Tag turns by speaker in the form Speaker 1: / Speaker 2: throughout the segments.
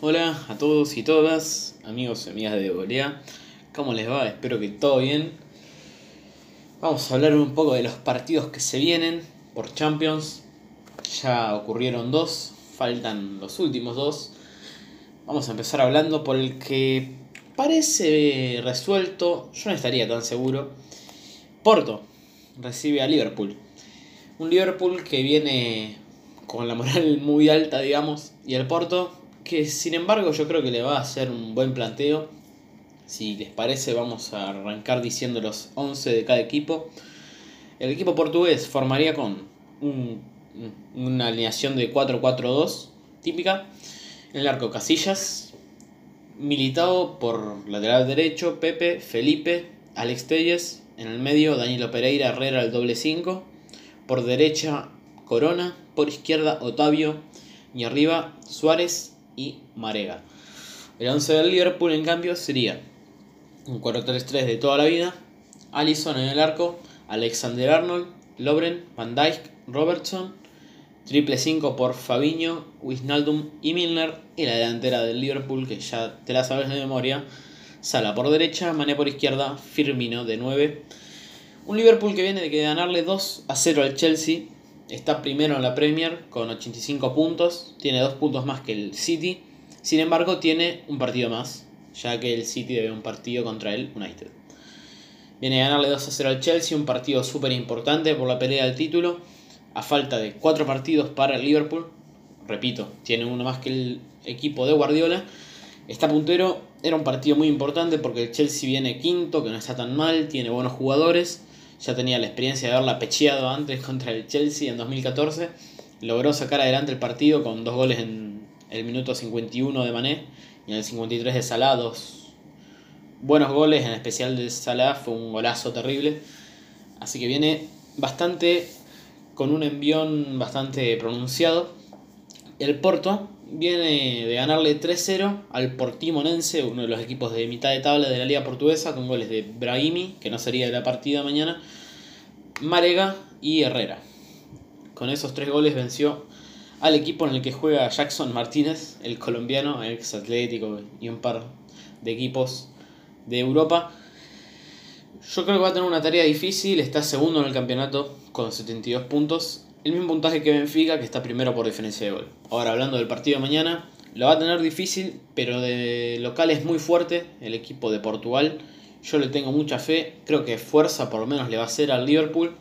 Speaker 1: Hola a todos y todas, amigos y amigas de Golea. ¿Cómo les va? Espero que todo bien. Vamos a hablar un poco de los partidos que se vienen por Champions. Ya ocurrieron dos, faltan los últimos dos. Vamos a empezar hablando por el que parece resuelto, yo no estaría tan seguro. Porto recibe a Liverpool. Un Liverpool que viene con la moral muy alta, digamos, y el Porto que sin embargo yo creo que le va a hacer un buen planteo. Si les parece vamos a arrancar diciendo los 11 de cada equipo. El equipo portugués formaría con una alineación de 4-4-2 típica. En el arco Casillas, militado por lateral derecho, Pepe, Felipe, Alex Telles. En el medio Danilo Pereira, Herrera el doble 5. Por derecha Corona, por izquierda Otavio y arriba Suárez y Marega. El 11 del Liverpool, en cambio, sería un 4-3-3 de toda la vida. Allison en el arco, Alexander Arnold, Lobren, Van Dijk, Robertson, triple 5 por Fabiño, Wijnaldum y Milner. Y la delantera del Liverpool, que ya te la sabes de memoria, Sala por derecha, Mané por izquierda, Firmino de 9. Un Liverpool que viene de ganarle 2 a 0 al Chelsea Está primero en la Premier con 85 puntos, tiene dos puntos más que el City. Sin embargo, tiene un partido más, ya que el City debe un partido contra el United. Viene a ganarle 2 a 0 al Chelsea, un partido súper importante por la pelea del título, a falta de 4 partidos para el Liverpool. Repito, tiene uno más que el equipo de Guardiola. Está puntero, era un partido muy importante porque el Chelsea viene quinto, que no está tan mal, tiene buenos jugadores ya tenía la experiencia de haberla pecheado antes contra el Chelsea en 2014. Logró sacar adelante el partido con dos goles en el minuto 51 de Mané y en el 53 de Salah, dos buenos goles, en especial de Salah, fue un golazo terrible. Así que viene bastante con un envión bastante pronunciado. El Porto viene de ganarle 3-0 al Portimonense, uno de los equipos de mitad de tabla de la liga portuguesa, con goles de Brahimi, que no sería de la partida mañana, Marega y Herrera. Con esos tres goles venció al equipo en el que juega Jackson Martínez, el colombiano, ex atlético y un par de equipos de Europa. Yo creo que va a tener una tarea difícil, está segundo en el campeonato con 72 puntos el mismo puntaje que Benfica, que está primero por diferencia de gol. Ahora, hablando del partido de mañana, lo va a tener difícil, pero de local es muy fuerte el equipo de Portugal. Yo le tengo mucha fe, creo que fuerza por lo menos le va a hacer al Liverpool.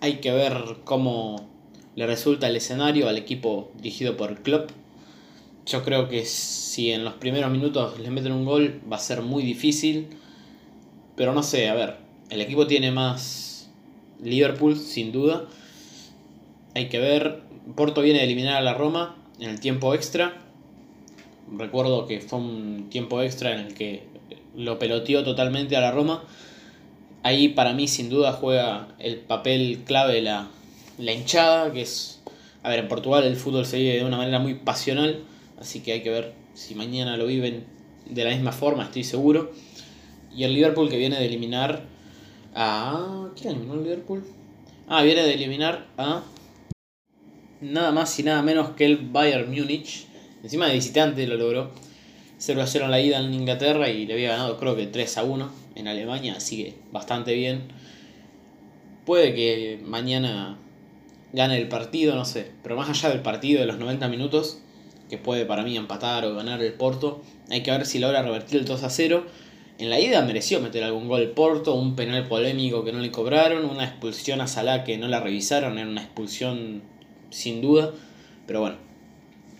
Speaker 1: Hay que ver cómo le resulta el escenario al equipo dirigido por Klopp. Yo creo que si en los primeros minutos le meten un gol va a ser muy difícil. Pero no sé, a ver, el equipo tiene más Liverpool sin duda hay que ver. Porto viene de eliminar a la Roma en el tiempo extra. Recuerdo que fue un tiempo extra en el que lo peloteó totalmente a la Roma. Ahí para mí sin duda juega el papel clave la, la hinchada, que es... A ver, en Portugal el fútbol se vive de una manera muy pasional, así que hay que ver si mañana lo viven de la misma forma, estoy seguro. Y el Liverpool que viene de eliminar a... ¿Quién eliminó el Liverpool? Ah, viene de eliminar a nada más y nada menos que el Bayern Múnich. Encima de visitante lo logró. 0 a 0 en la ida en Inglaterra y le había ganado creo que 3 a 1 en Alemania, así que bastante bien. Puede que mañana gane el partido, no sé, pero más allá del partido de los 90 minutos, que puede para mí empatar o ganar el Porto, hay que ver si logra revertir el 2 a 0. En la ida mereció meter algún gol Porto, un penal polémico que no le cobraron, una expulsión a Salah que no la revisaron, era una expulsión sin duda. Pero bueno,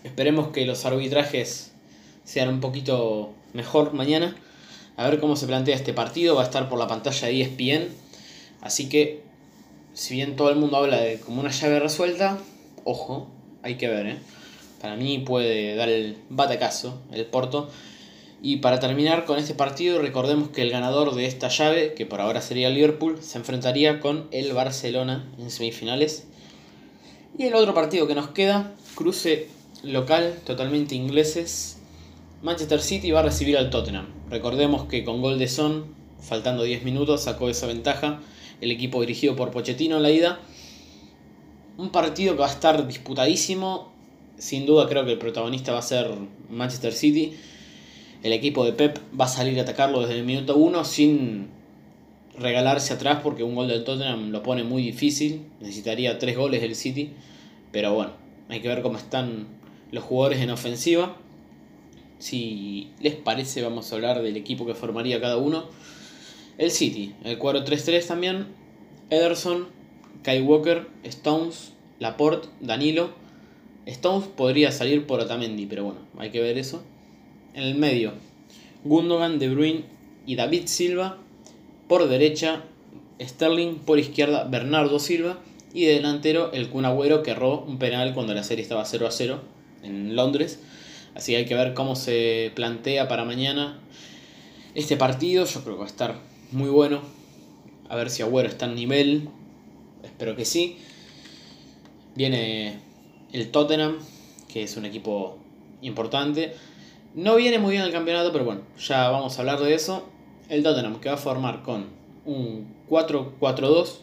Speaker 1: esperemos que los arbitrajes sean un poquito mejor mañana. A ver cómo se plantea este partido. Va a estar por la pantalla de ESPN. Así que, si bien todo el mundo habla de como una llave resuelta, ojo, hay que ver, ¿eh? Para mí puede dar el batacazo el Porto. Y para terminar con este partido, recordemos que el ganador de esta llave, que por ahora sería Liverpool, se enfrentaría con el Barcelona en semifinales. Y el otro partido que nos queda, cruce local, totalmente ingleses. Manchester City va a recibir al Tottenham. Recordemos que con gol de Son, faltando 10 minutos, sacó esa ventaja el equipo dirigido por Pochettino en la ida. Un partido que va a estar disputadísimo. sin duda creo que el protagonista va a ser Manchester City. El equipo de Pep va a salir a atacarlo desde el minuto 1 sin regalarse atrás porque un gol del Tottenham lo pone muy difícil. Necesitaría tres goles del City. Pero bueno, hay que ver cómo están los jugadores en ofensiva. Si les parece, vamos a hablar del equipo que formaría cada uno. El City, el 4-3-3 también. Ederson, Kai Walker, Stones, Laporte, Danilo. Stones podría salir por Otamendi, pero bueno, hay que ver eso. En el medio, Gundogan, De Bruyne y David Silva. Por derecha, Sterling. Por izquierda, Bernardo Silva. Y de delantero, el Kun Agüero que erró un penal cuando la serie estaba 0 a 0 en Londres. Así que hay que ver cómo se plantea para mañana este partido. Yo creo que va a estar muy bueno. A ver si Agüero está en nivel. Espero que sí. Viene el Tottenham, que es un equipo importante. No viene muy bien el campeonato, pero bueno, ya vamos a hablar de eso. El Tottenham que va a formar con un 4-4-2.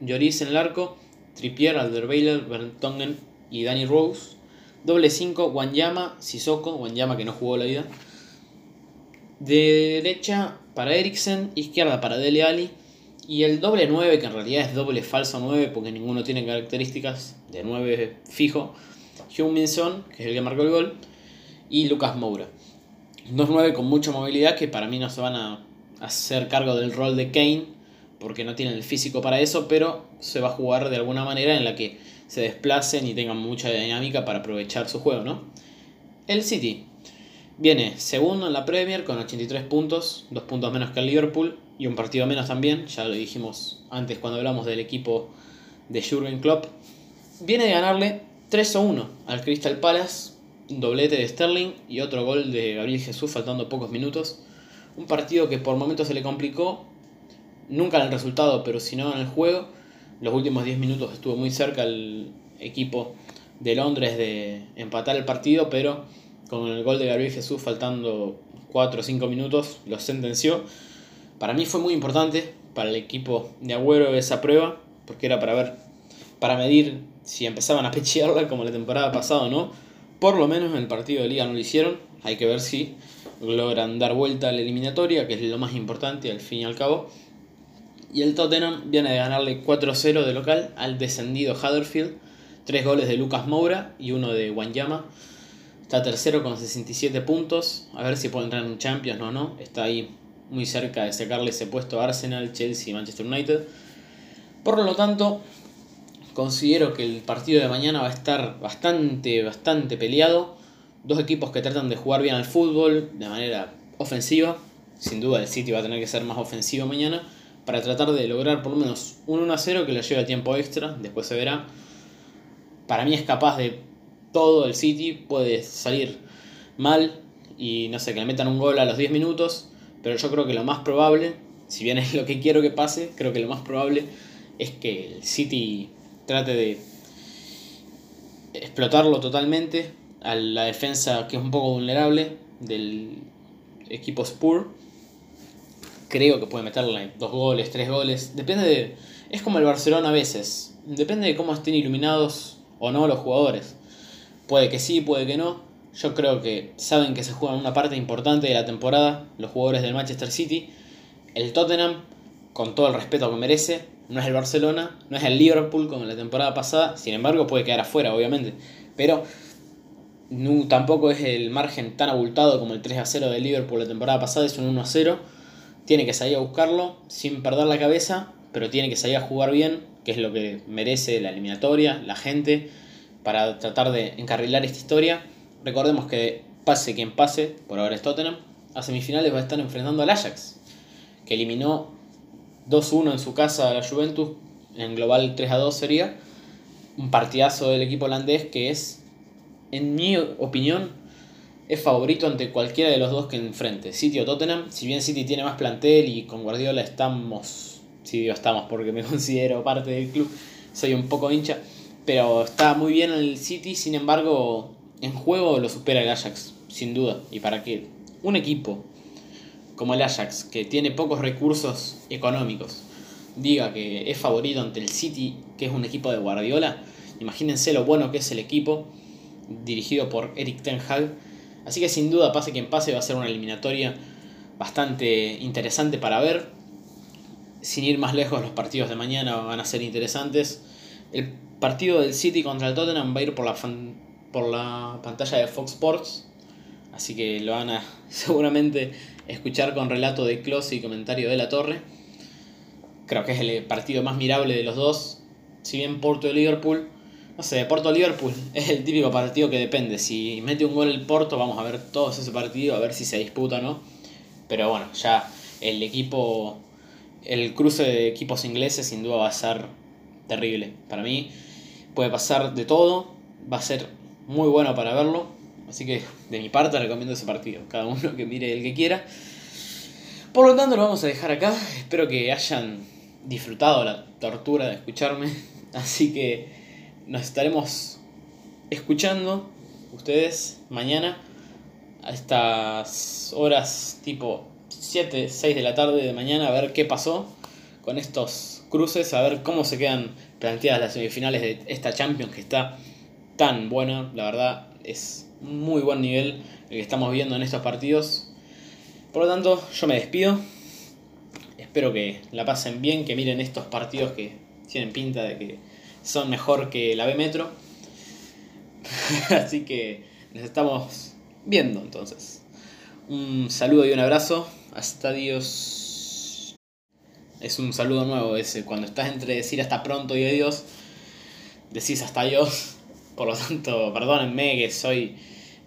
Speaker 1: Lloris en el arco. Trippier, Alderweiler, Bertongen y Danny Rose. Doble 5, Wanyama, Sissoko, Wanyama que no jugó la vida. De derecha para Eriksen, izquierda para Dele Alli. Y el doble 9, que en realidad es doble falso 9 porque ninguno tiene características de 9 fijo. Hugh Minson, que es el que marcó el gol. Y Lucas Moura. Dos 9 con mucha movilidad que para mí no se van a hacer cargo del rol de Kane porque no tienen el físico para eso, pero se va a jugar de alguna manera en la que se desplacen y tengan mucha dinámica para aprovechar su juego, ¿no? El City viene segundo en la Premier con 83 puntos, dos puntos menos que el Liverpool y un partido menos también, ya lo dijimos antes cuando hablamos del equipo de Jurgen Klopp. Viene de ganarle 3 1 al Crystal Palace, doblete de Sterling y otro gol de Gabriel Jesús faltando pocos minutos. Un partido que por momentos se le complicó, nunca en el resultado, pero si no en el juego los últimos 10 minutos estuvo muy cerca el equipo de Londres de empatar el partido, pero con el gol de Gabriel Jesús faltando 4 o 5 minutos lo sentenció. Para mí fue muy importante para el equipo de Agüero esa prueba, porque era para ver, para medir si empezaban a pechearla como la temporada pasada o no. Por lo menos en el partido de liga no lo hicieron. Hay que ver si logran dar vuelta a la eliminatoria, que es lo más importante al fin y al cabo. Y el Tottenham viene de ganarle 4-0 de local al descendido Huddersfield. Tres goles de Lucas Moura y uno de Wanyama. Está tercero con 67 puntos. A ver si puede entrar en Champions o no. Está ahí muy cerca de sacarle ese puesto a Arsenal, Chelsea y Manchester United. Por lo tanto, considero que el partido de mañana va a estar bastante, bastante peleado. Dos equipos que tratan de jugar bien al fútbol de manera ofensiva. Sin duda el City va a tener que ser más ofensivo mañana para tratar de lograr por lo menos un 1 a 0 que lo lleve a tiempo extra, después se verá. Para mí es capaz de todo el City, puede salir mal y no sé, que le metan un gol a los 10 minutos, pero yo creo que lo más probable, si bien es lo que quiero que pase, creo que lo más probable es que el City trate de explotarlo totalmente a la defensa que es un poco vulnerable del equipo Spur creo que puede meterle dos goles, tres goles. Depende de. Es como el Barcelona a veces. Depende de cómo estén iluminados o no los jugadores. Puede que sí, puede que no. Yo creo que saben que se juegan una parte importante de la temporada los jugadores del Manchester City. El Tottenham, con todo el respeto que merece, no es el Barcelona, no es el Liverpool como la temporada pasada. Sin embargo, puede quedar afuera, obviamente. Pero no, tampoco es el margen tan abultado como el 3 a 0 del Liverpool la temporada pasada, es un 1 a 0 tiene que salir a buscarlo sin perder la cabeza, pero tiene que salir a jugar bien, que es lo que merece la eliminatoria, la gente, para tratar de encarrilar esta historia. Recordemos que pase quien pase, por ahora es Tottenham, a semifinales va a estar enfrentando al Ajax, que eliminó 2-1 en su casa la Juventus, en global 3-2 sería, un partidazo del equipo holandés que es, en mi opinión, es favorito ante cualquiera de los dos que enfrente, City o Tottenham. Si bien City tiene más plantel y con Guardiola estamos, si digo estamos porque me considero parte del club, soy un poco hincha, pero está muy bien el City, sin embargo, en juego lo supera el Ajax, sin duda. Y para que un equipo como el Ajax, que tiene pocos recursos económicos, diga que es favorito ante el City, que es un equipo de Guardiola, imagínense lo bueno que es el equipo dirigido por Eric Ten Hag. Así que sin duda, pase quien pase, va a ser una eliminatoria bastante interesante para ver. Sin ir más lejos, los partidos de mañana van a ser interesantes. El partido del City contra el Tottenham va a ir por la, por la pantalla de Fox Sports. Así que lo van a seguramente escuchar con relato de Klose y comentario de la Torre. Creo que es el partido más mirable de los dos. Si bien Porto y Liverpool. No sé, Porto Liverpool es el típico partido que depende. Si mete un gol el Porto, vamos a ver todos ese partido, a ver si se disputa o no. Pero bueno, ya el equipo. El cruce de equipos ingleses sin duda va a ser terrible. Para mí puede pasar de todo. Va a ser muy bueno para verlo. Así que de mi parte recomiendo ese partido. Cada uno que mire el que quiera. Por lo tanto lo vamos a dejar acá. Espero que hayan disfrutado la tortura de escucharme. Así que nos estaremos escuchando ustedes mañana a estas horas tipo 7, 6 de la tarde de mañana a ver qué pasó con estos cruces, a ver cómo se quedan planteadas las semifinales de esta Champions que está tan buena, la verdad es muy buen nivel el que estamos viendo en estos partidos. Por lo tanto, yo me despido. Espero que la pasen bien, que miren estos partidos que tienen pinta de que son mejor que la B Metro. Así que nos estamos viendo entonces. Un saludo y un abrazo. Hasta Dios. Es un saludo nuevo ese. Cuando estás entre decir hasta pronto y adiós, decís hasta Dios. Por lo tanto, perdónenme que soy.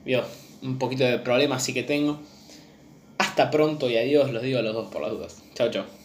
Speaker 1: Vio, un poquito de problemas sí que tengo. Hasta pronto y adiós, los digo a los dos por las dudas. Chao, chao.